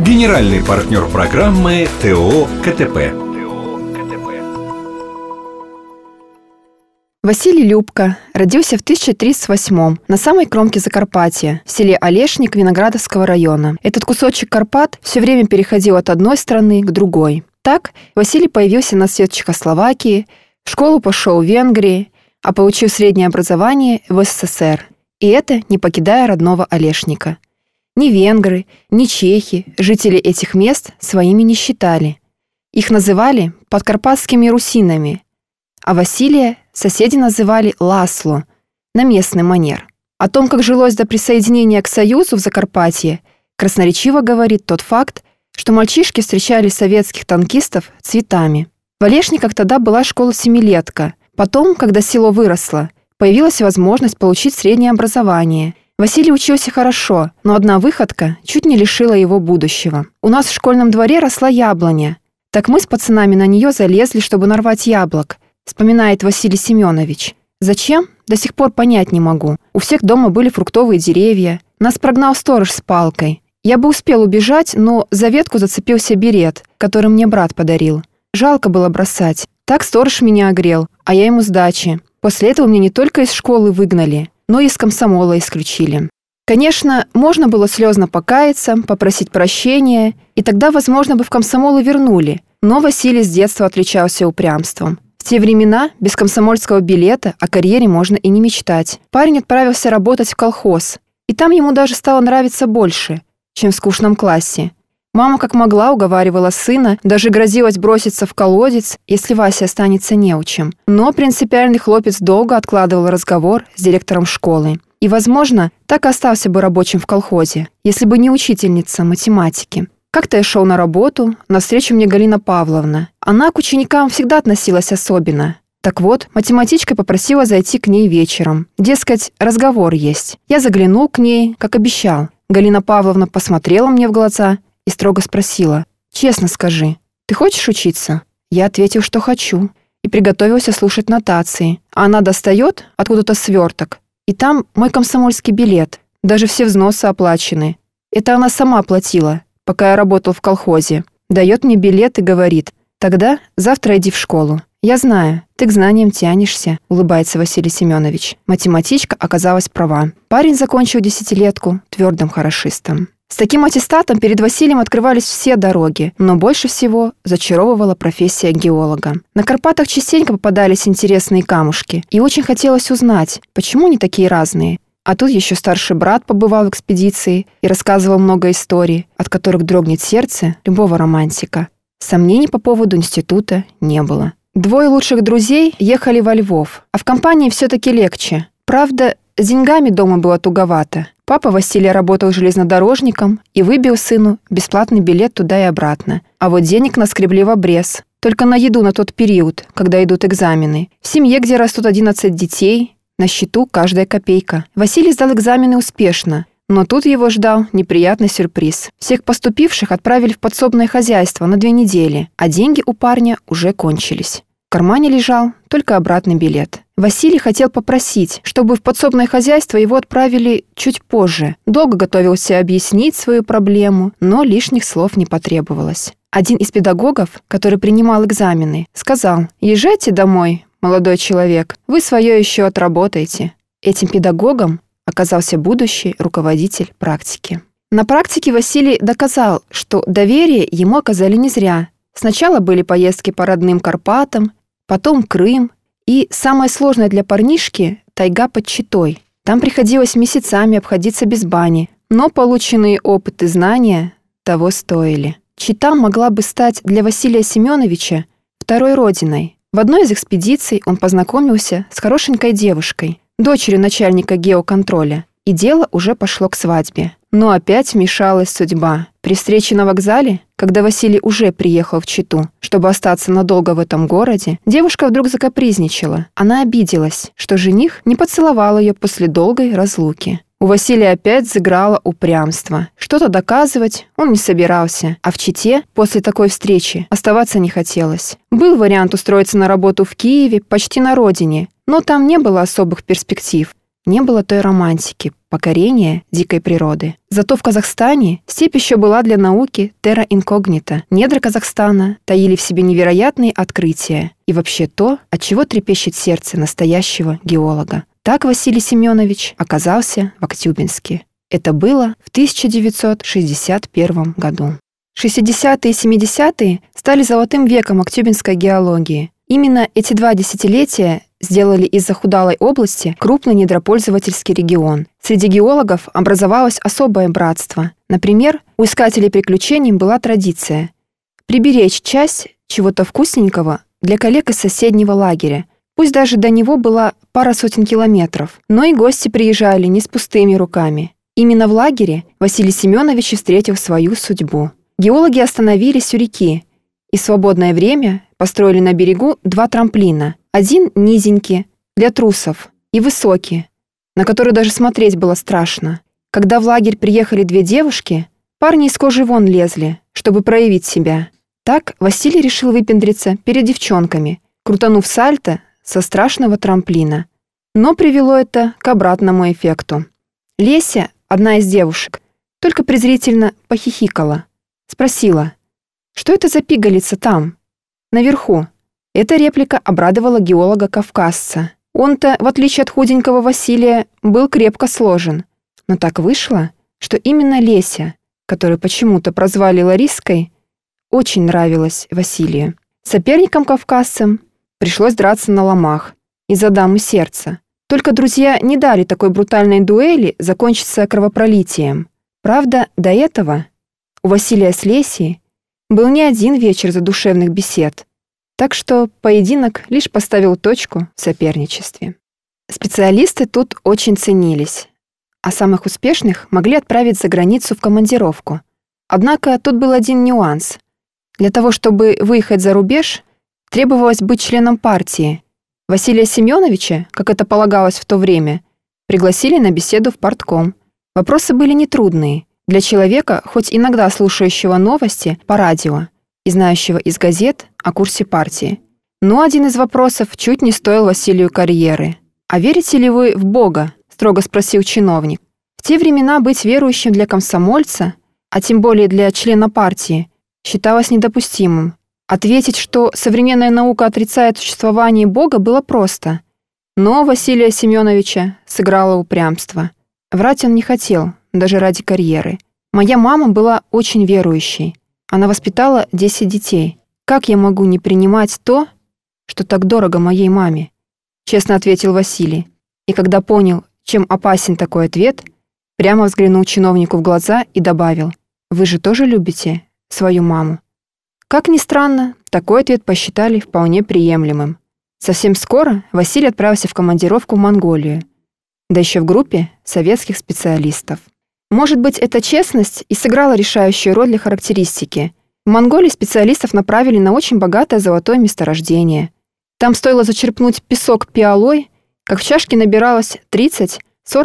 Генеральный партнер программы ТО КТП. Василий Любка родился в 1038 на самой кромке Закарпатья, в селе Олешник Виноградовского района. Этот кусочек Карпат все время переходил от одной страны к другой. Так Василий появился на свет Чехословакии, в школу пошел в Венгрии, а получив среднее образование в СССР. И это не покидая родного Олешника. Ни венгры, ни чехи жители этих мест своими не считали. Их называли подкарпатскими русинами, а Василия соседи называли Ласло на местный манер. О том, как жилось до присоединения к Союзу в Закарпатье, красноречиво говорит тот факт, что мальчишки встречали советских танкистов цветами. В Олешниках тогда была школа-семилетка. Потом, когда село выросло, появилась возможность получить среднее образование. Василий учился хорошо, но одна выходка чуть не лишила его будущего. У нас в школьном дворе росла яблоня. Так мы с пацанами на нее залезли, чтобы нарвать яблок – вспоминает Василий Семенович. Зачем? До сих пор понять не могу. У всех дома были фруктовые деревья. Нас прогнал сторож с палкой. Я бы успел убежать, но за ветку зацепился берет, который мне брат подарил. Жалко было бросать. Так сторож меня огрел, а я ему сдачи. После этого меня не только из школы выгнали, но из комсомола исключили. Конечно, можно было слезно покаяться, попросить прощения, и тогда, возможно, бы в комсомол и вернули. Но Василий с детства отличался упрямством. В те времена без комсомольского билета о карьере можно и не мечтать. Парень отправился работать в колхоз, и там ему даже стало нравиться больше, чем в скучном классе. Мама как могла уговаривала сына, даже грозилась броситься в колодец, если Вася останется неучим. Но принципиальный хлопец долго откладывал разговор с директором школы. И, возможно, так и остался бы рабочим в колхозе, если бы не учительница математики. Как-то я шел на работу, навстречу мне Галина Павловна. Она к ученикам всегда относилась особенно. Так вот, математичка попросила зайти к ней вечером. Дескать, разговор есть. Я заглянул к ней, как обещал. Галина Павловна посмотрела мне в глаза и строго спросила. «Честно скажи, ты хочешь учиться?» Я ответил, что хочу. И приготовился слушать нотации. А она достает откуда-то сверток. И там мой комсомольский билет. Даже все взносы оплачены. Это она сама платила пока я работал в колхозе. Дает мне билет и говорит, тогда завтра иди в школу. «Я знаю, ты к знаниям тянешься», — улыбается Василий Семенович. Математичка оказалась права. Парень закончил десятилетку твердым хорошистом. С таким аттестатом перед Василием открывались все дороги, но больше всего зачаровывала профессия геолога. На Карпатах частенько попадались интересные камушки, и очень хотелось узнать, почему они такие разные. А тут еще старший брат побывал в экспедиции и рассказывал много историй, от которых дрогнет сердце любого романтика. Сомнений по поводу института не было. Двое лучших друзей ехали во Львов, а в компании все-таки легче. Правда, с деньгами дома было туговато. Папа Василия работал железнодорожником и выбил сыну бесплатный билет туда и обратно. А вот денег наскребли в обрез. Только на еду на тот период, когда идут экзамены. В семье, где растут 11 детей, на счету каждая копейка. Василий сдал экзамены успешно, но тут его ждал неприятный сюрприз. Всех поступивших отправили в подсобное хозяйство на две недели, а деньги у парня уже кончились. В кармане лежал только обратный билет. Василий хотел попросить, чтобы в подсобное хозяйство его отправили чуть позже. Долго готовился объяснить свою проблему, но лишних слов не потребовалось. Один из педагогов, который принимал экзамены, сказал «Езжайте домой, молодой человек, вы свое еще отработаете». Этим педагогом оказался будущий руководитель практики. На практике Василий доказал, что доверие ему оказали не зря. Сначала были поездки по родным Карпатам, потом Крым, и самое сложное для парнишки – тайга под Читой. Там приходилось месяцами обходиться без бани, но полученные опыт и знания того стоили. Чита могла бы стать для Василия Семеновича второй родиной, в одной из экспедиций он познакомился с хорошенькой девушкой, дочерью начальника геоконтроля, и дело уже пошло к свадьбе. Но опять вмешалась судьба. При встрече на вокзале, когда Василий уже приехал в Читу, чтобы остаться надолго в этом городе, девушка вдруг закапризничала. Она обиделась, что жених не поцеловал ее после долгой разлуки. У Василия опять сыграло упрямство. Что-то доказывать он не собирался, а в Чите после такой встречи оставаться не хотелось. Был вариант устроиться на работу в Киеве, почти на родине, но там не было особых перспектив. Не было той романтики, покорения дикой природы. Зато в Казахстане степь еще была для науки терра инкогнита. Недра Казахстана таили в себе невероятные открытия и вообще то, от чего трепещет сердце настоящего геолога. Так Василий Семенович оказался в Актюбинске. Это было в 1961 году. 60-е и 70-е стали золотым веком актюбинской геологии. Именно эти два десятилетия сделали из захудалой области крупный недропользовательский регион. Среди геологов образовалось особое братство. Например, у искателей приключений была традиция приберечь часть чего-то вкусненького для коллег из соседнего лагеря. Пусть даже до него была пара сотен километров, но и гости приезжали не с пустыми руками. Именно в лагере Василий Семенович встретил свою судьбу. Геологи остановились у реки и свободное время построили на берегу два трамплина – один низенький, для трусов, и высокий, на который даже смотреть было страшно. Когда в лагерь приехали две девушки, парни из кожи вон лезли, чтобы проявить себя. Так Василий решил выпендриться перед девчонками, крутанув сальто со страшного трамплина. Но привело это к обратному эффекту. Леся, одна из девушек, только презрительно похихикала. Спросила, что это за пигалица там, наверху? Эта реплика обрадовала геолога-кавказца. Он-то, в отличие от худенького Василия, был крепко сложен. Но так вышло, что именно Леся, которую почему-то прозвали Лариской, очень нравилась Василию. Соперникам кавказцам пришлось драться на ломах из-за дамы сердца. Только друзья не дали такой брутальной дуэли закончиться кровопролитием. Правда, до этого у Василия с Лесей был не один вечер задушевных бесед – так что поединок лишь поставил точку в соперничестве. Специалисты тут очень ценились, а самых успешных могли отправить за границу в командировку. Однако тут был один нюанс. Для того, чтобы выехать за рубеж, требовалось быть членом партии. Василия Семеновича, как это полагалось в то время, пригласили на беседу в партком. Вопросы были нетрудные для человека, хоть иногда слушающего новости по радио и знающего из газет о курсе партии. Но один из вопросов чуть не стоил Василию карьеры. «А верите ли вы в Бога?» – строго спросил чиновник. В те времена быть верующим для комсомольца, а тем более для члена партии, считалось недопустимым. Ответить, что современная наука отрицает существование Бога, было просто. Но Василия Семеновича сыграло упрямство. Врать он не хотел, даже ради карьеры. Моя мама была очень верующей. Она воспитала 10 детей. Как я могу не принимать то, что так дорого моей маме? Честно ответил Василий. И когда понял, чем опасен такой ответ, прямо взглянул чиновнику в глаза и добавил, «Вы же тоже любите свою маму?» Как ни странно, такой ответ посчитали вполне приемлемым. Совсем скоро Василий отправился в командировку в Монголию, да еще в группе советских специалистов. Может быть, эта честность и сыграла решающую роль для характеристики. В Монголии специалистов направили на очень богатое золотое месторождение. Там стоило зачерпнуть песок пиалой, как в чашке набиралось 30-40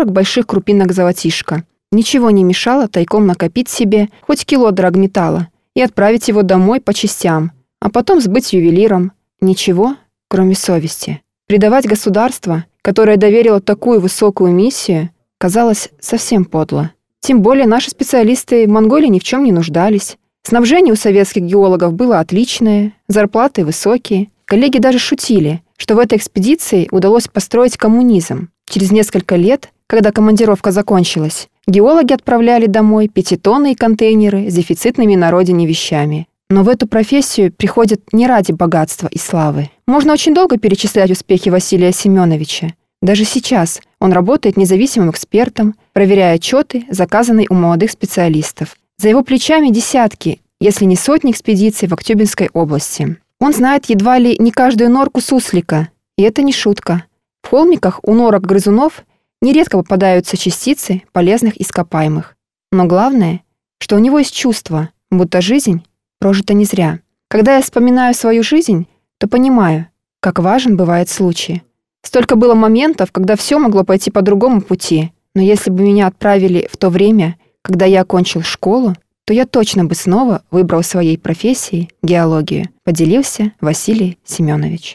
больших крупинок золотишка. Ничего не мешало тайком накопить себе хоть кило драгметалла и отправить его домой по частям, а потом сбыть ювелиром. Ничего, кроме совести. Предавать государство, которое доверило такую высокую миссию, казалось совсем подло. Тем более наши специалисты в Монголии ни в чем не нуждались. Снабжение у советских геологов было отличное, зарплаты высокие. Коллеги даже шутили, что в этой экспедиции удалось построить коммунизм. Через несколько лет, когда командировка закончилась, геологи отправляли домой пятитонные контейнеры с дефицитными на родине вещами. Но в эту профессию приходят не ради богатства и славы. Можно очень долго перечислять успехи Василия Семеновича. Даже сейчас он работает независимым экспертом, проверяя отчеты, заказанные у молодых специалистов. За его плечами десятки, если не сотни экспедиций в Актюбинской области. Он знает едва ли не каждую норку суслика, и это не шутка. В холмиках у норок грызунов нередко попадаются частицы полезных ископаемых. Но главное, что у него есть чувство, будто жизнь прожита не зря. Когда я вспоминаю свою жизнь, то понимаю, как важен бывает случай. Столько было моментов, когда все могло пойти по другому пути, но если бы меня отправили в то время, когда я окончил школу, то я точно бы снова выбрал своей профессией геологию, поделился Василий Семенович.